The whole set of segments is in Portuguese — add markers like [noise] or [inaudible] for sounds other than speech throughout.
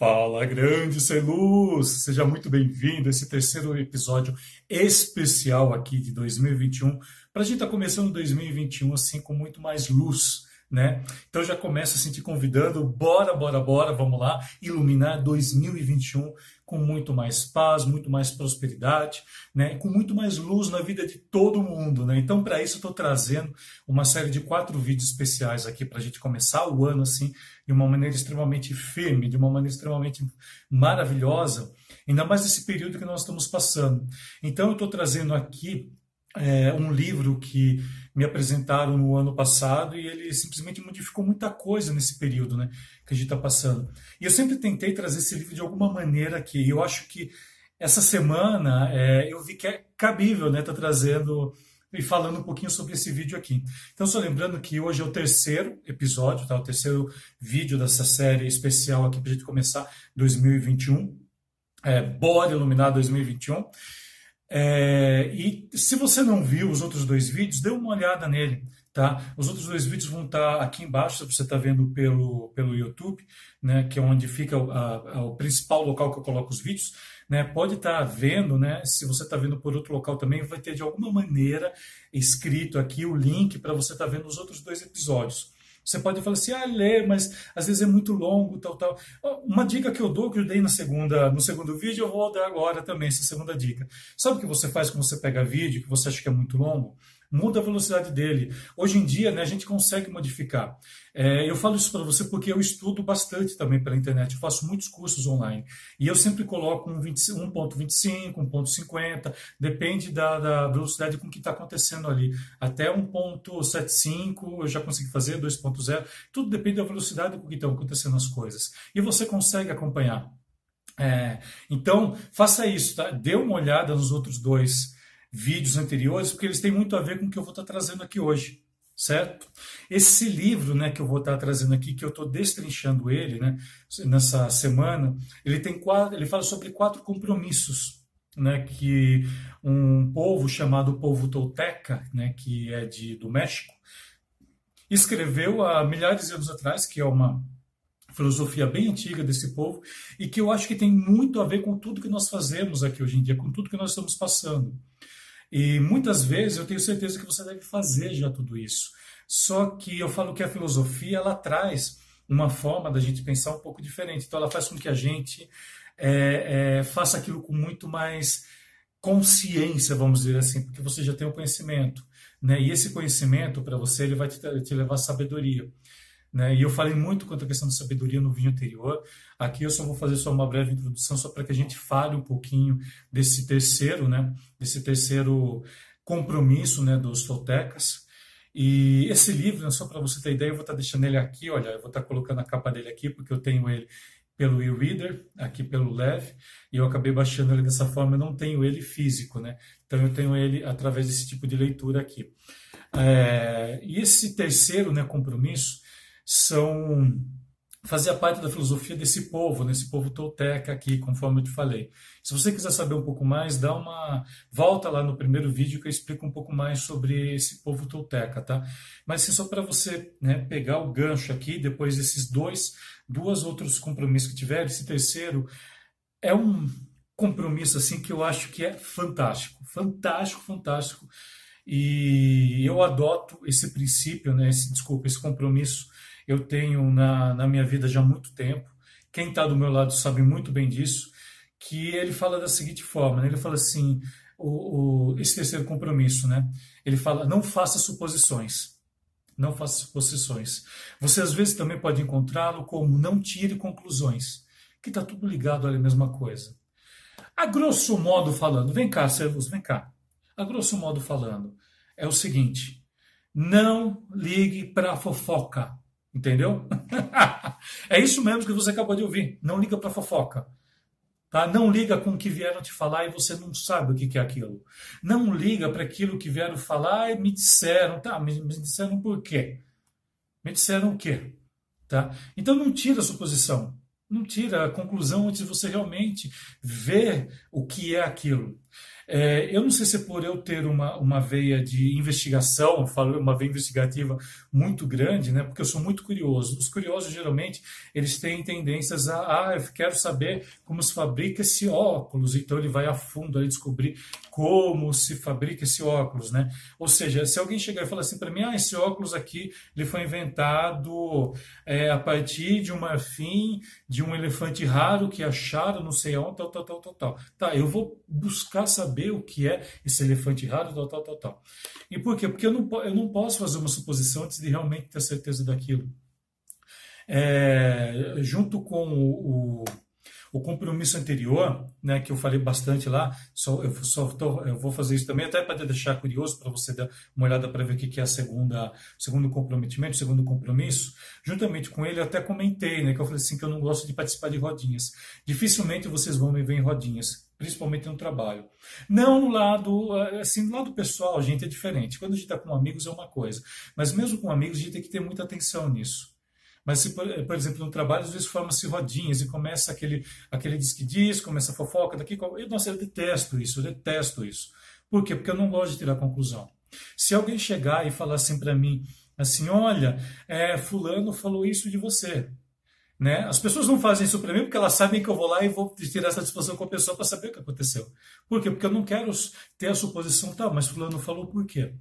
Fala, grande ser luz! Seja muito bem-vindo a esse terceiro episódio especial aqui de 2021. Para a gente estar tá começando 2021 assim com muito mais luz, né? Então já começo assim te convidando, bora, bora, bora, vamos lá, iluminar 2021 com muito mais paz, muito mais prosperidade, né? com muito mais luz na vida de todo mundo. Né? Então, para isso, estou trazendo uma série de quatro vídeos especiais aqui para a gente começar o ano assim, de uma maneira extremamente firme, de uma maneira extremamente maravilhosa, ainda mais nesse período que nós estamos passando. Então, eu estou trazendo aqui é, um livro que me apresentaram no ano passado e ele simplesmente modificou muita coisa nesse período né, que a gente está passando. E eu sempre tentei trazer esse livro de alguma maneira aqui. Eu acho que essa semana é, eu vi que é cabível né, tá trazendo e falando um pouquinho sobre esse vídeo aqui. Então, só lembrando que hoje é o terceiro episódio, tá? o terceiro vídeo dessa série especial aqui para a gente começar 2021. É, Bora Iluminar 2021. É, e se você não viu os outros dois vídeos, dê uma olhada nele. Tá? Os outros dois vídeos vão estar aqui embaixo, se você está vendo pelo, pelo YouTube, né, que é onde fica a, a, o principal local que eu coloco os vídeos. Né, pode estar tá vendo, né, se você está vendo por outro local também, vai ter de alguma maneira escrito aqui o link para você estar tá vendo os outros dois episódios. Você pode falar assim, ah, lê, mas às vezes é muito longo, tal, tal. Uma dica que eu dou, que eu dei na segunda, no segundo vídeo, eu vou dar agora também, essa segunda dica. Sabe o que você faz quando você pega vídeo, que você acha que é muito longo? Muda a velocidade dele. Hoje em dia, né, a gente consegue modificar. É, eu falo isso para você porque eu estudo bastante também pela internet, eu faço muitos cursos online. E eu sempre coloco um 1.25, 1.50, depende da, da, velocidade com que está acontecendo ali. Até 1.75 eu já consegui fazer, 2.0, tudo depende da velocidade com que estão acontecendo as coisas. E você consegue acompanhar. É, então, faça isso, tá? Dê uma olhada nos outros dois vídeos anteriores, porque eles têm muito a ver com o que eu vou estar trazendo aqui hoje, certo? Esse livro, né, que eu vou estar trazendo aqui, que eu estou destrinchando ele, né, nessa semana, ele tem quatro, ele fala sobre quatro compromissos, né, que um povo chamado povo tolteca, né, que é de do México, escreveu há milhares de anos atrás, que é uma filosofia bem antiga desse povo e que eu acho que tem muito a ver com tudo que nós fazemos aqui hoje em dia, com tudo que nós estamos passando. E muitas vezes eu tenho certeza que você deve fazer já tudo isso. Só que eu falo que a filosofia ela traz uma forma da gente pensar um pouco diferente. Então ela faz com que a gente é, é, faça aquilo com muito mais consciência, vamos dizer assim, porque você já tem o conhecimento. Né? E esse conhecimento para você ele vai te, te levar à sabedoria. Né? E eu falei muito quanto à questão da sabedoria no vídeo anterior. Aqui eu só vou fazer só uma breve introdução, só para que a gente fale um pouquinho desse terceiro, né? desse terceiro compromisso né? dos toltecas. E esse livro, né? só para você ter ideia, eu vou estar tá deixando ele aqui, olha, eu vou estar tá colocando a capa dele aqui, porque eu tenho ele pelo e-reader, aqui pelo Lev, e eu acabei baixando ele dessa forma, eu não tenho ele físico, né? Então eu tenho ele através desse tipo de leitura aqui. É, e esse terceiro né, compromisso, são fazia parte da filosofia desse povo, nesse povo tolteca aqui, conforme eu te falei. Se você quiser saber um pouco mais, dá uma volta lá no primeiro vídeo que eu explico um pouco mais sobre esse povo tolteca, tá? Mas assim, só para você né, pegar o gancho aqui, depois desses dois, duas outros compromissos que tiver, esse terceiro é um compromisso assim que eu acho que é fantástico, fantástico, fantástico. E eu adoto esse princípio, né, esse, desculpa, esse compromisso eu tenho na, na minha vida já há muito tempo. Quem está do meu lado sabe muito bem disso. Que ele fala da seguinte forma: né? ele fala assim, o, o, esse terceiro compromisso, né? Ele fala: não faça suposições. Não faça suposições. Você às vezes também pode encontrá-lo como não tire conclusões, que está tudo ligado à mesma coisa. A grosso modo falando, vem cá, servos, vem cá. A grosso modo falando, é o seguinte: não ligue para a fofoca. Entendeu? [laughs] é isso mesmo que você acabou de ouvir. Não liga para fofoca. Tá? Não liga com o que vieram te falar e você não sabe o que é aquilo. Não liga para aquilo que vieram falar e me disseram. Tá, me, me disseram por quê? Me disseram o quê? Tá? Então não tira a suposição. Não tira a conclusão antes de você realmente ver o que é aquilo. É, eu não sei se é por eu ter uma, uma veia de investigação, falo uma veia investigativa muito grande, né? Porque eu sou muito curioso. Os curiosos geralmente eles têm tendências a, ah, eu quero saber como se fabrica esse óculos, então ele vai a fundo ali descobrir como se fabrica esse óculos, né? Ou seja, se alguém chegar e falar assim para mim, ah, esse óculos aqui ele foi inventado é, a partir de um marfim, de um elefante raro que acharam, não sei onde, tal, tal, tal, tal, tal. Tá, eu vou buscar saber o que é esse elefante raro, tal, tal, tal, tal. E por quê? Porque eu não, eu não posso fazer uma suposição antes de realmente ter certeza daquilo. É, junto com o, o o compromisso anterior, né, que eu falei bastante lá, só, eu, só tô, eu vou fazer isso também, até para deixar curioso, para você dar uma olhada para ver o que é a segunda, segundo comprometimento, segundo compromisso. Juntamente com ele, eu até comentei, né, que eu falei assim, que eu não gosto de participar de rodinhas. Dificilmente vocês vão me ver em rodinhas, principalmente no trabalho. Não no lado, assim, no lado pessoal, gente, é diferente. Quando a gente está com amigos é uma coisa, mas mesmo com amigos a gente tem que ter muita atenção nisso. Mas, se, por, por, exemplo, no trabalho, às vezes forma-se rodinhas e começa aquele, aquele diz que diz, começa a fofoca daqui. Eu, nossa, eu detesto isso, eu detesto isso. Por quê? Porque eu não gosto de tirar conclusão. Se alguém chegar e falar assim para mim, assim, olha, é, fulano falou isso de você. Né? As pessoas não fazem isso para mim porque elas sabem que eu vou lá e vou tirar satisfação com a pessoa para saber o que aconteceu. Por quê? Porque eu não quero ter a suposição, tá, mas fulano falou por quê?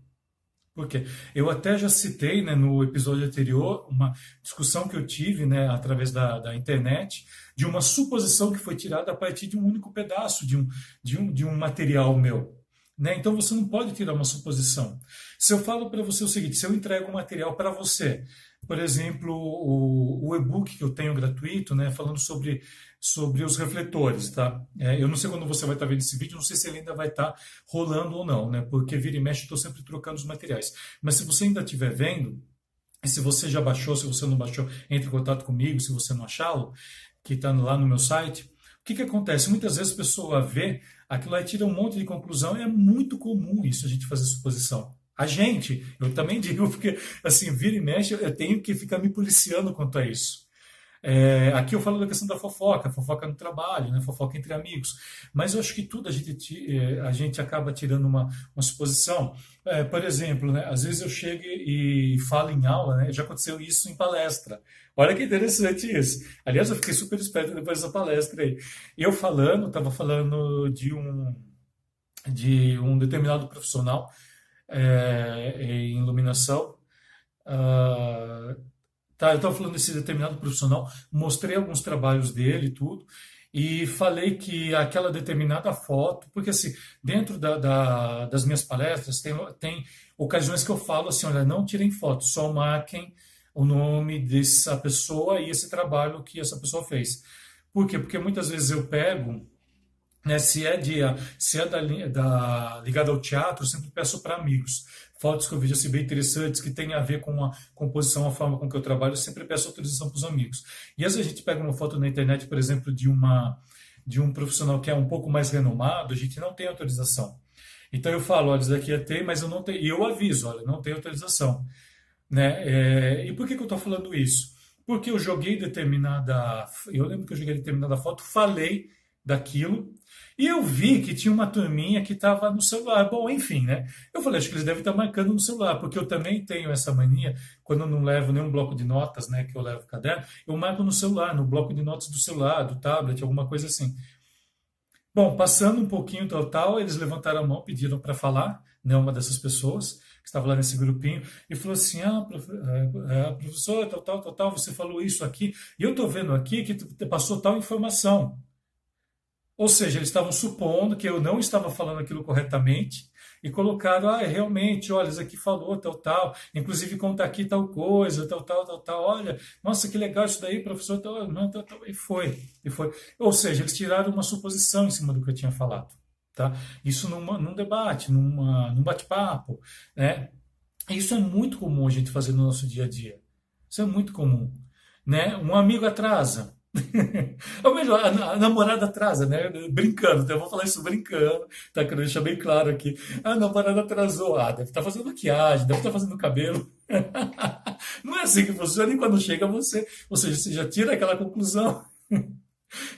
Porque eu até já citei né, no episódio anterior uma discussão que eu tive né, através da, da internet de uma suposição que foi tirada a partir de um único pedaço de um, de um, de um material meu. Né? Então você não pode tirar uma suposição. Se eu falo para você o seguinte, se eu entrego um material para você, por exemplo, o, o e-book que eu tenho gratuito, né, falando sobre sobre os refletores, tá? É, eu não sei quando você vai estar vendo esse vídeo, não sei se ele ainda vai estar rolando ou não, né? Porque vira e mexe, estou sempre trocando os materiais. Mas se você ainda estiver vendo, e se você já baixou, se você não baixou, entre em contato comigo, se você não achá-lo, que está lá no meu site. O que, que acontece? Muitas vezes a pessoa vê aquilo aí tira um monte de conclusão, e é muito comum isso a gente fazer suposição. A gente, eu também [laughs] digo, porque assim, vira e mexe, eu tenho que ficar me policiando quanto a isso. É, aqui eu falo da questão da fofoca, fofoca no trabalho, né, fofoca entre amigos. Mas eu acho que tudo a gente, é, a gente acaba tirando uma, uma suposição. É, por exemplo, né, às vezes eu chego e falo em aula, né, já aconteceu isso em palestra. Olha que interessante isso. Aliás, eu fiquei super esperto depois dessa palestra aí. Eu falando, estava falando de um, de um determinado profissional é, em iluminação. Uh, Tá, eu estava falando desse determinado profissional, mostrei alguns trabalhos dele e tudo, e falei que aquela determinada foto, porque assim, dentro da, da, das minhas palestras tem, tem ocasiões que eu falo assim, olha, não tirem foto, só marquem o nome dessa pessoa e esse trabalho que essa pessoa fez. Por quê? Porque muitas vezes eu pego né, se é de se é da, da ligado ao teatro, sempre peço para amigos. Fotos que eu vejo assim, bem interessantes, que tem a ver com a composição, a forma com que eu trabalho, eu sempre peço autorização para os amigos. E às vezes a gente pega uma foto na internet, por exemplo, de uma de um profissional que é um pouco mais renomado, a gente não tem autorização. Então eu falo, olha, isso daqui é tem, mas eu não tenho. E eu aviso, olha, não tem autorização. Né? É, e por que, que eu estou falando isso? Porque eu joguei determinada. Eu lembro que eu joguei determinada foto, falei daquilo, e eu vi que tinha uma turminha que estava no celular. Bom, enfim, né? Eu falei, acho que eles devem estar marcando no celular, porque eu também tenho essa mania, quando eu não levo nenhum bloco de notas, né, que eu levo caderno, eu marco no celular, no bloco de notas do celular, do tablet, alguma coisa assim. Bom, passando um pouquinho total, eles levantaram a mão, pediram para falar, né, uma dessas pessoas que estava lá nesse grupinho, e falou assim: Ah, é, é, professor, tal, tal, tal, tal, você falou isso aqui, e eu estou vendo aqui que passou tal informação. Ou seja, eles estavam supondo que eu não estava falando aquilo corretamente e colocaram, ah, realmente, olha, isso aqui falou tal, tal, inclusive conta aqui tal coisa, tal, tal, tal, tal, olha, nossa, que legal isso daí, professor, tal, não, tal, tal, e foi, e foi. Ou seja, eles tiraram uma suposição em cima do que eu tinha falado, tá? Isso numa, num debate, numa, num bate-papo, né? Isso é muito comum a gente fazer no nosso dia a dia. Isso é muito comum, né? Um amigo atrasa, [laughs] Ou melhor, a, namorada atrasa, né? Brincando, então eu vou falar isso brincando, tá? Quero deixar bem claro aqui. A namorada atrasou, ah, deve estar tá fazendo maquiagem, deve estar tá fazendo cabelo. [laughs] Não é assim que funciona, e quando chega você, ou seja, você já tira aquela conclusão. [laughs]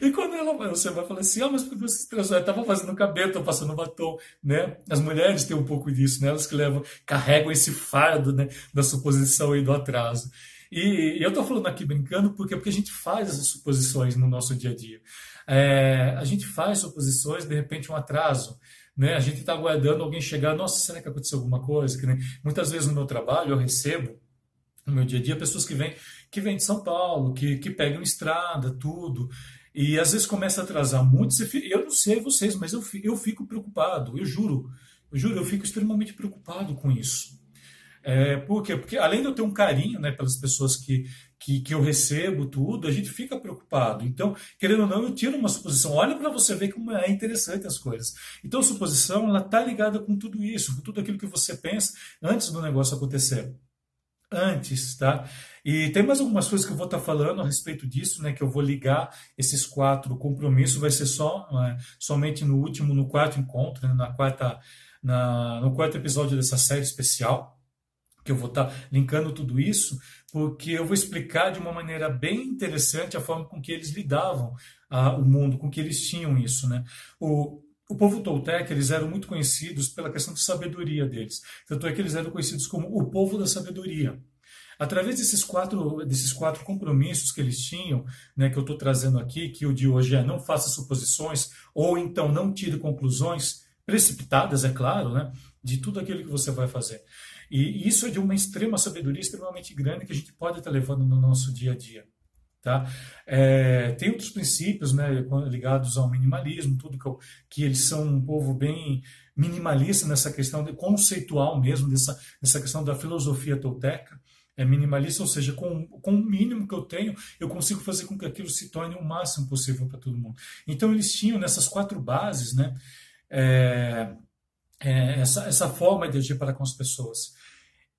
E quando ela, você vai falar assim, ah, mas por que você se transforma? Estava fazendo cabelo, estou passando batom, né? As mulheres têm um pouco disso, né? Elas que levam, carregam esse fardo, né? Da suposição e do atraso. E, eu estou falando aqui brincando porque, porque a gente faz essas suposições no nosso dia a dia. É, a gente faz suposições, de repente um atraso, né? A gente está aguardando alguém chegar, nossa, será que aconteceu alguma coisa? Que, né? Muitas vezes no meu trabalho eu recebo, no meu dia a dia, pessoas que vêm que vem de São Paulo, que, que pegam estrada, tudo. E às vezes começa a atrasar muito. Eu não sei vocês, mas eu, eu fico preocupado, eu juro. Eu juro, eu fico extremamente preocupado com isso. É, por quê? Porque além de eu ter um carinho né, pelas pessoas que, que, que eu recebo, tudo, a gente fica preocupado. Então, querendo ou não, eu tiro uma suposição. Olha para você ver como é interessante as coisas. Então, a suposição ela está ligada com tudo isso, com tudo aquilo que você pensa antes do negócio acontecer antes, tá? E tem mais algumas coisas que eu vou estar falando a respeito disso, né? Que eu vou ligar esses quatro compromissos, vai ser só é, somente no último, no quarto encontro, né, na quarta, na, no quarto episódio dessa série especial, que eu vou estar linkando tudo isso, porque eu vou explicar de uma maneira bem interessante a forma com que eles lidavam a, o mundo, com que eles tinham isso, né? O, o povo tolteca, eles eram muito conhecidos pela questão de sabedoria deles. Tanto é que eles eram conhecidos como o povo da sabedoria. Através desses quatro, desses quatro compromissos que eles tinham, né, que eu estou trazendo aqui, que o de hoje é não faça suposições, ou então não tire conclusões precipitadas, é claro, né, de tudo aquilo que você vai fazer. E isso é de uma extrema sabedoria extremamente grande que a gente pode estar levando no nosso dia a dia. Tá? É, tem outros princípios né, ligados ao minimalismo, tudo que, eu, que eles são um povo bem minimalista nessa questão de, conceitual mesmo, dessa, dessa questão da filosofia tolteca. É minimalista, ou seja, com, com o mínimo que eu tenho, eu consigo fazer com que aquilo se torne o máximo possível para todo mundo. Então, eles tinham nessas quatro bases né, é, é, essa, essa forma de agir para com as pessoas.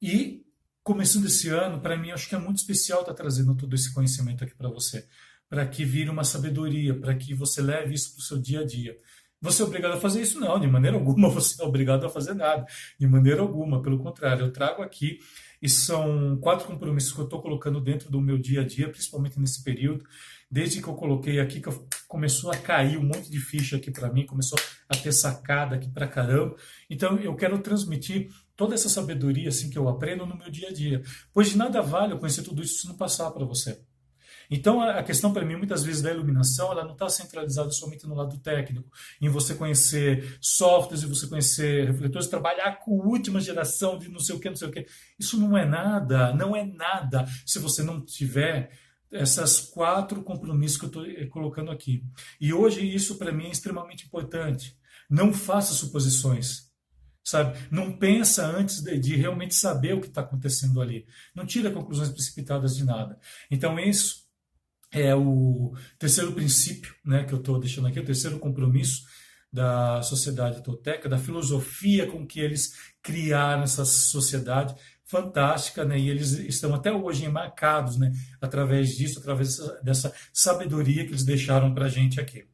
E começando esse ano, para mim, acho que é muito especial estar tá trazendo todo esse conhecimento aqui para você, para que vire uma sabedoria, para que você leve isso para o seu dia a dia. Você é obrigado a fazer isso? Não, de maneira alguma [laughs] você é obrigado a fazer nada, de maneira alguma. Pelo contrário, eu trago aqui e são quatro compromissos que eu estou colocando dentro do meu dia a dia, principalmente nesse período. Desde que eu coloquei aqui, que começou a cair um monte de ficha aqui para mim, começou a ter sacada aqui para caramba. Então eu quero transmitir toda essa sabedoria assim que eu aprendo no meu dia a dia. Pois de nada vale eu conhecer tudo isso se não passar para você. Então a questão para mim muitas vezes da iluminação ela não está centralizada somente no lado técnico, em você conhecer softwares, e você conhecer refletores, trabalhar com última geração de não sei o que, não sei o que. Isso não é nada, não é nada se você não tiver essas quatro compromissos que eu estou eh, colocando aqui. E hoje isso para mim é extremamente importante. Não faça suposições sabe? Não pensa antes de, de realmente saber o que está acontecendo ali. Não tira conclusões precipitadas de nada. Então, isso é o terceiro princípio né, que eu estou deixando aqui, o terceiro compromisso da sociedade tolteca, da filosofia com que eles criaram essa sociedade fantástica, né? E eles estão até hoje marcados, né? Através disso, através dessa sabedoria que eles deixaram para gente aqui.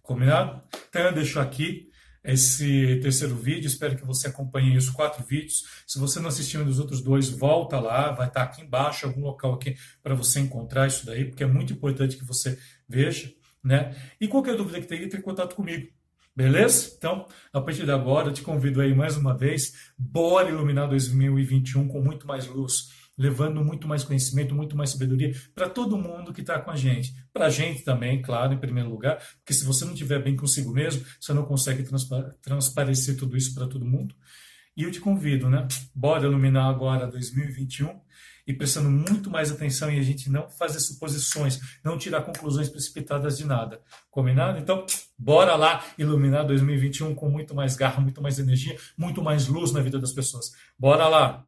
Combinado? Então eu deixo aqui esse terceiro vídeo. Espero que você acompanhe os quatro vídeos. Se você não assistiu um dos outros dois, volta lá, vai estar aqui embaixo, algum local aqui para você encontrar isso daí, porque é muito importante que você veja, né? E qualquer dúvida que tenha, entre em contato comigo. Beleza? Então, a partir de agora, eu te convido aí mais uma vez, bora iluminar 2021 com muito mais luz levando muito mais conhecimento, muito mais sabedoria para todo mundo que está com a gente. Para a gente também, claro, em primeiro lugar, porque se você não estiver bem consigo mesmo, você não consegue transpa transparecer tudo isso para todo mundo. E eu te convido, né? Bora iluminar agora 2021 e prestando muito mais atenção em a gente não fazer suposições, não tirar conclusões precipitadas de nada. Combinado? Então, bora lá iluminar 2021 com muito mais garra, muito mais energia, muito mais luz na vida das pessoas. Bora lá!